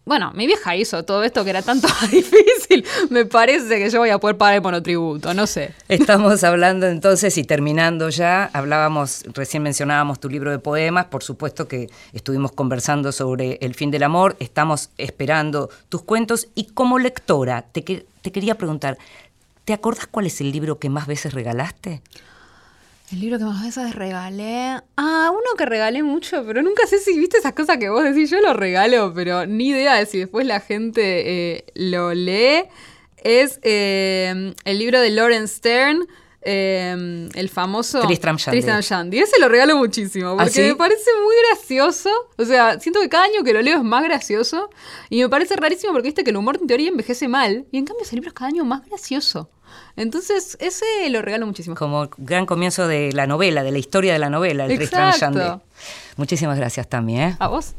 bueno, mi vieja hizo todo esto que era tanto [LAUGHS] difícil. Me parece que yo voy a poder pagar el monotributo, no sé. Estamos hablando entonces y terminando ya, hablábamos, recién mencionábamos tu libro de poemas, por supuesto que estuvimos conversando sobre el fin del amor, estamos esperando tus cuentos y como lectora te, te quería preguntar, ¿te acordás cuál es el libro que más veces regalaste? El libro que más veces regalé. Ah, uno que regalé mucho, pero nunca sé si viste esas cosas que vos decís. Yo lo regalo, pero ni idea de si después la gente eh, lo lee. Es eh, el libro de Lawrence Stern, eh, el famoso Tristram Shandy. Tristram Shandy. Ese lo regalo muchísimo, ¿Ah, porque sí? me parece muy gracioso. O sea, siento que cada año que lo leo es más gracioso. Y me parece rarísimo porque viste que el humor en teoría envejece mal. Y en cambio ese libro es cada año más gracioso. Entonces, ese lo regalo muchísimo. Como gran comienzo de la novela, de la historia de la novela, el Exacto. Shandy. Muchísimas gracias también. ¿eh? ¿A vos?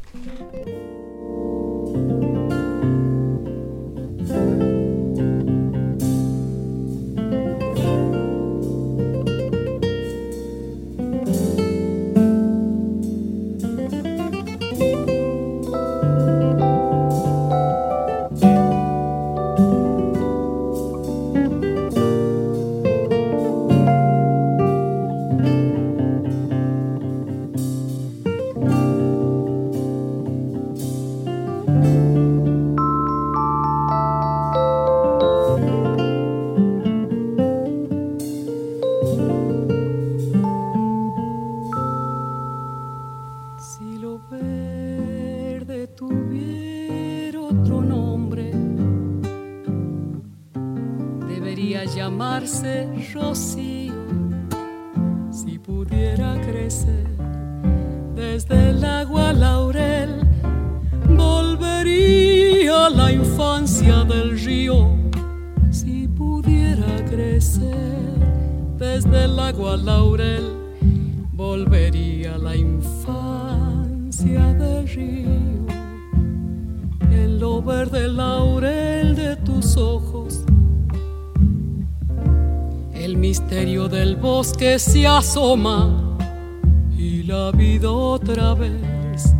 Y la vida otra vez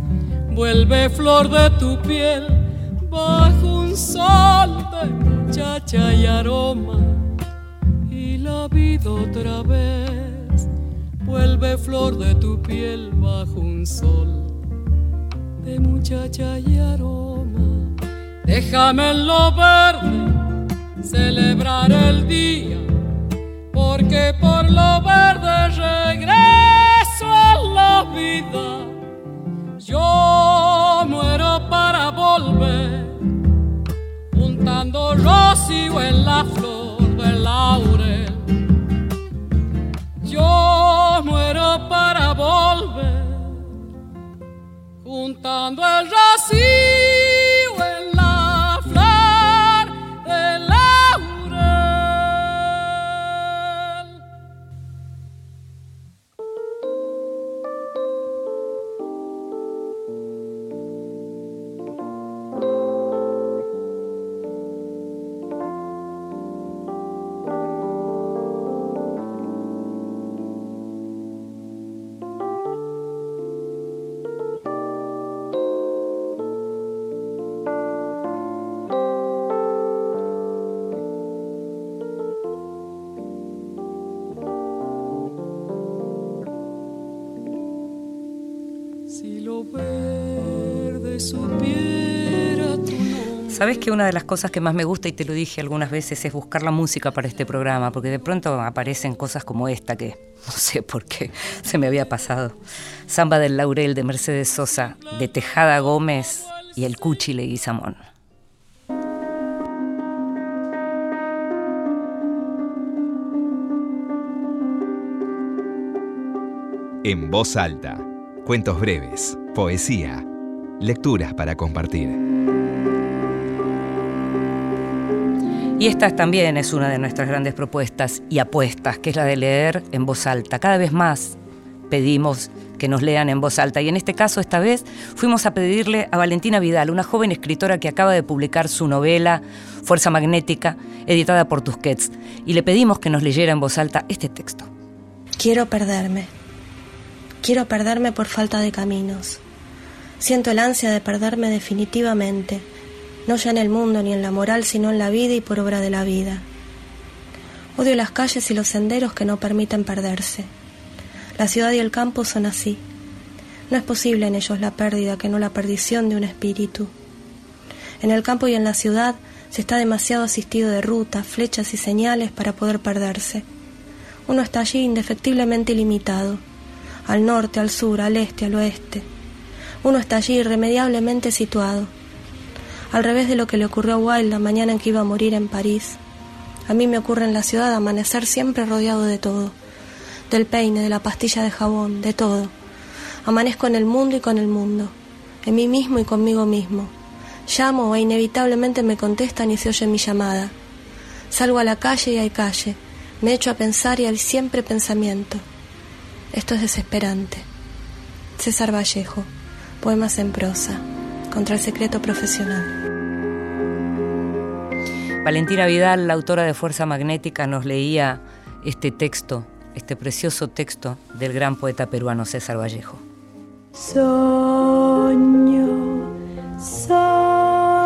vuelve flor de tu piel bajo un sol de muchacha y aroma y la vida otra vez vuelve flor de tu piel bajo un sol de muchacha y aroma. Déjame en lo verde celebrar el día, porque por lo verde regreso a la vida. Yo muero para volver, juntando rocío en la flor del laurel. Yo muero para volver, juntando el rocío Sabes que una de las cosas que más me gusta, y te lo dije algunas veces, es buscar la música para este programa, porque de pronto aparecen cosas como esta que no sé por qué se me había pasado. Samba del Laurel de Mercedes Sosa, de Tejada Gómez y el Cuchi Leguizamón. En voz alta, cuentos breves, poesía, lecturas para compartir. Y esta también es una de nuestras grandes propuestas y apuestas, que es la de leer en voz alta. Cada vez más pedimos que nos lean en voz alta y en este caso esta vez fuimos a pedirle a Valentina Vidal, una joven escritora que acaba de publicar su novela Fuerza Magnética, editada por Tusquets, y le pedimos que nos leyera en voz alta este texto. Quiero perderme. Quiero perderme por falta de caminos. Siento el ansia de perderme definitivamente, no ya en el mundo ni en la moral, sino en la vida y por obra de la vida. Odio las calles y los senderos que no permiten perderse. La ciudad y el campo son así. No es posible en ellos la pérdida que no la perdición de un espíritu. En el campo y en la ciudad se está demasiado asistido de rutas, flechas y señales para poder perderse. Uno está allí indefectiblemente ilimitado al norte, al sur, al este, al oeste. Uno está allí irremediablemente situado. Al revés de lo que le ocurrió a Wilde la mañana en que iba a morir en París. A mí me ocurre en la ciudad amanecer siempre rodeado de todo. Del peine, de la pastilla de jabón, de todo. Amanezco en el mundo y con el mundo. En mí mismo y conmigo mismo. Llamo e inevitablemente me contestan y se oye mi llamada. Salgo a la calle y hay calle. Me echo a pensar y hay siempre pensamiento. Esto es desesperante. César Vallejo, Poemas en prosa, contra el secreto profesional. Valentina Vidal, la autora de Fuerza Magnética, nos leía este texto, este precioso texto del gran poeta peruano César Vallejo. Sogno, sogno,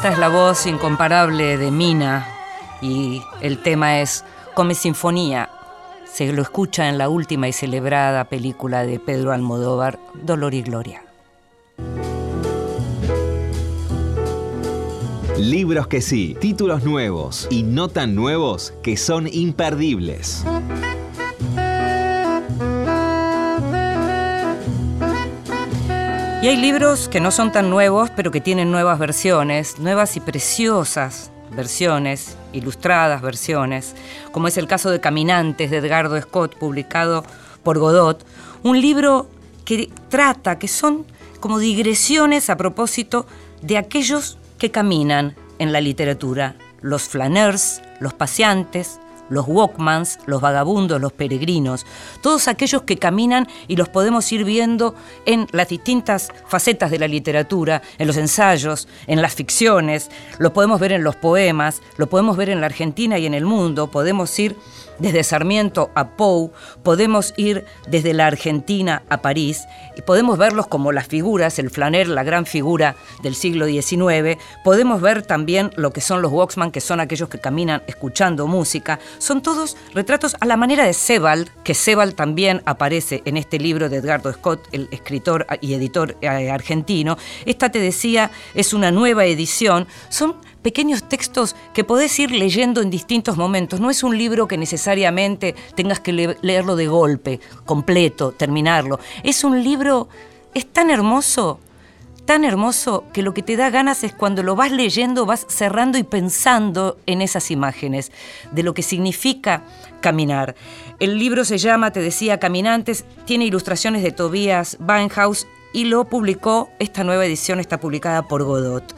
esta es la voz incomparable de Mina y el tema es Come Sinfonía. Se lo escucha en la última y celebrada película de Pedro Almodóvar, Dolor y Gloria. Libros que sí, títulos nuevos y no tan nuevos que son imperdibles. Y hay libros que no son tan nuevos, pero que tienen nuevas versiones, nuevas y preciosas versiones, ilustradas versiones, como es el caso de Caminantes de Edgardo Scott, publicado por Godot, un libro que trata, que son como digresiones a propósito de aquellos que caminan en la literatura, los flaneurs, los paseantes, los walkmans, los vagabundos, los peregrinos, todos aquellos que caminan y los podemos ir viendo en las distintas facetas de la literatura, en los ensayos, en las ficciones, lo podemos ver en los poemas, lo podemos ver en la Argentina y en el mundo, podemos ir desde Sarmiento a Poe, podemos ir desde la Argentina a París y podemos verlos como las figuras, el flaner, la gran figura del siglo XIX, podemos ver también lo que son los Walkman, que son aquellos que caminan escuchando música, son todos retratos a la manera de Sebald, que Sebald también aparece en este libro de Edgardo Scott, el escritor y editor eh, argentino. Esta te decía, es una nueva edición, son pequeños textos que podés ir leyendo en distintos momentos. No es un libro que necesariamente tengas que leerlo de golpe, completo, terminarlo. Es un libro, es tan hermoso, tan hermoso que lo que te da ganas es cuando lo vas leyendo, vas cerrando y pensando en esas imágenes, de lo que significa caminar. El libro se llama, te decía, Caminantes, tiene ilustraciones de Tobias Weinhaus y lo publicó, esta nueva edición está publicada por Godot.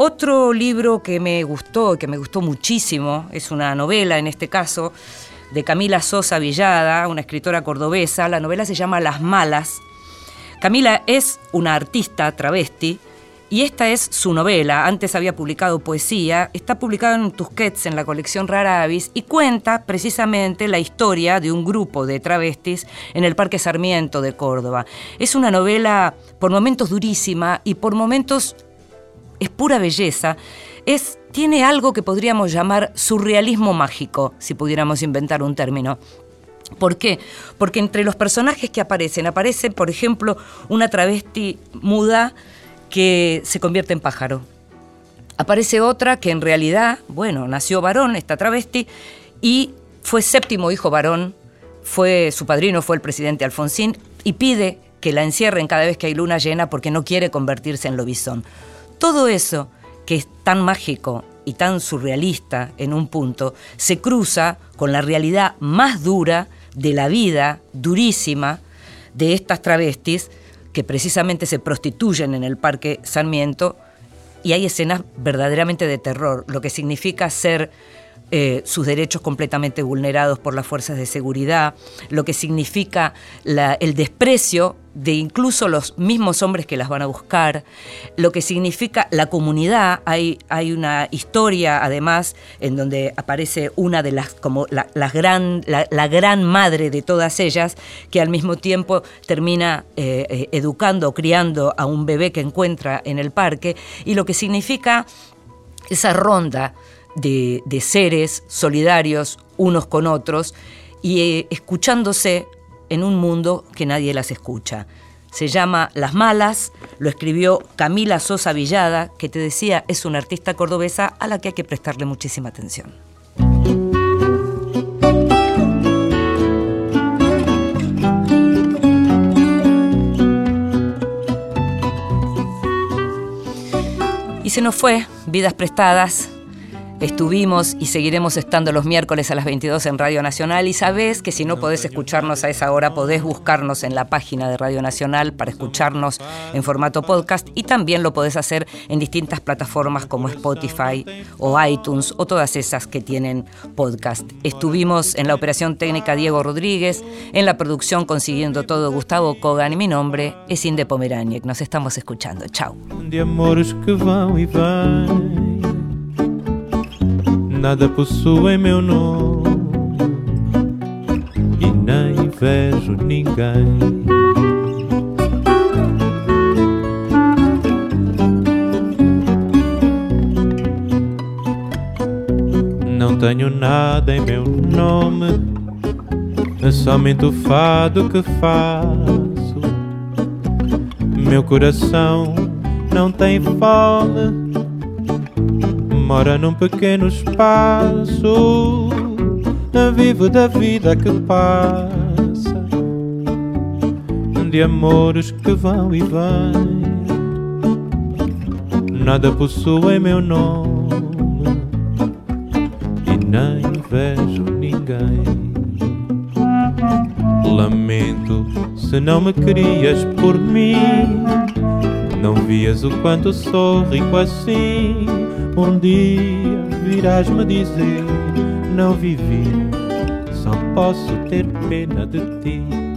Otro libro que me gustó, que me gustó muchísimo, es una novela en este caso, de Camila Sosa Villada, una escritora cordobesa. La novela se llama Las Malas. Camila es una artista travesti y esta es su novela. Antes había publicado poesía, está publicada en Tusquets, en la colección Rara Avis, y cuenta precisamente la historia de un grupo de travestis en el Parque Sarmiento de Córdoba. Es una novela por momentos durísima y por momentos es pura belleza, es, tiene algo que podríamos llamar surrealismo mágico, si pudiéramos inventar un término. ¿Por qué? Porque entre los personajes que aparecen, aparece, por ejemplo, una travesti muda que se convierte en pájaro. Aparece otra que en realidad, bueno, nació varón, esta travesti, y fue séptimo hijo varón, fue su padrino, fue el presidente Alfonsín, y pide que la encierren cada vez que hay luna llena porque no quiere convertirse en lobizón. Todo eso que es tan mágico y tan surrealista en un punto, se cruza con la realidad más dura de la vida, durísima, de estas travestis que precisamente se prostituyen en el Parque Sarmiento. Y hay escenas verdaderamente de terror, lo que significa ser eh, sus derechos completamente vulnerados por las fuerzas de seguridad, lo que significa el desprecio de incluso los mismos hombres que las van a buscar, lo que significa la comunidad. Hay, una historia, además, en donde aparece una de las, como la, gran, la, gran madre de todas ellas, que al mismo tiempo termina eh, eh, educando, criando a un bebé que encuentra en el parque, y lo que significa esa ronda de, seres solidarios unos con otros y eh, escuchándose en un mundo que nadie las escucha. Se llama Las Malas, lo escribió Camila Sosa Villada, que te decía es una artista cordobesa a la que hay que prestarle muchísima atención. Y se nos fue, vidas prestadas, Estuvimos y seguiremos estando los miércoles a las 22 en Radio Nacional y sabes que si no podés escucharnos a esa hora, podés buscarnos en la página de Radio Nacional para escucharnos en formato podcast y también lo podés hacer en distintas plataformas como Spotify o iTunes o todas esas que tienen podcast. Estuvimos en la operación técnica Diego Rodríguez, en la producción consiguiendo todo Gustavo Kogan y mi nombre es Inde Pomeraniec. Nos estamos escuchando. Chao. Nada possui meu nome e nem vejo ninguém. Não tenho nada em meu nome, é somente o fado que faço. Meu coração não tem fome mora num pequeno espaço, vivo da vida que passa, de amores que vão e vêm. Nada possui meu nome, nem vejo ninguém. Lamento se não me querias por mim. Não vias o quanto sou rico assim. Um dia virás-me dizer: Não vivi, só posso ter pena de ti.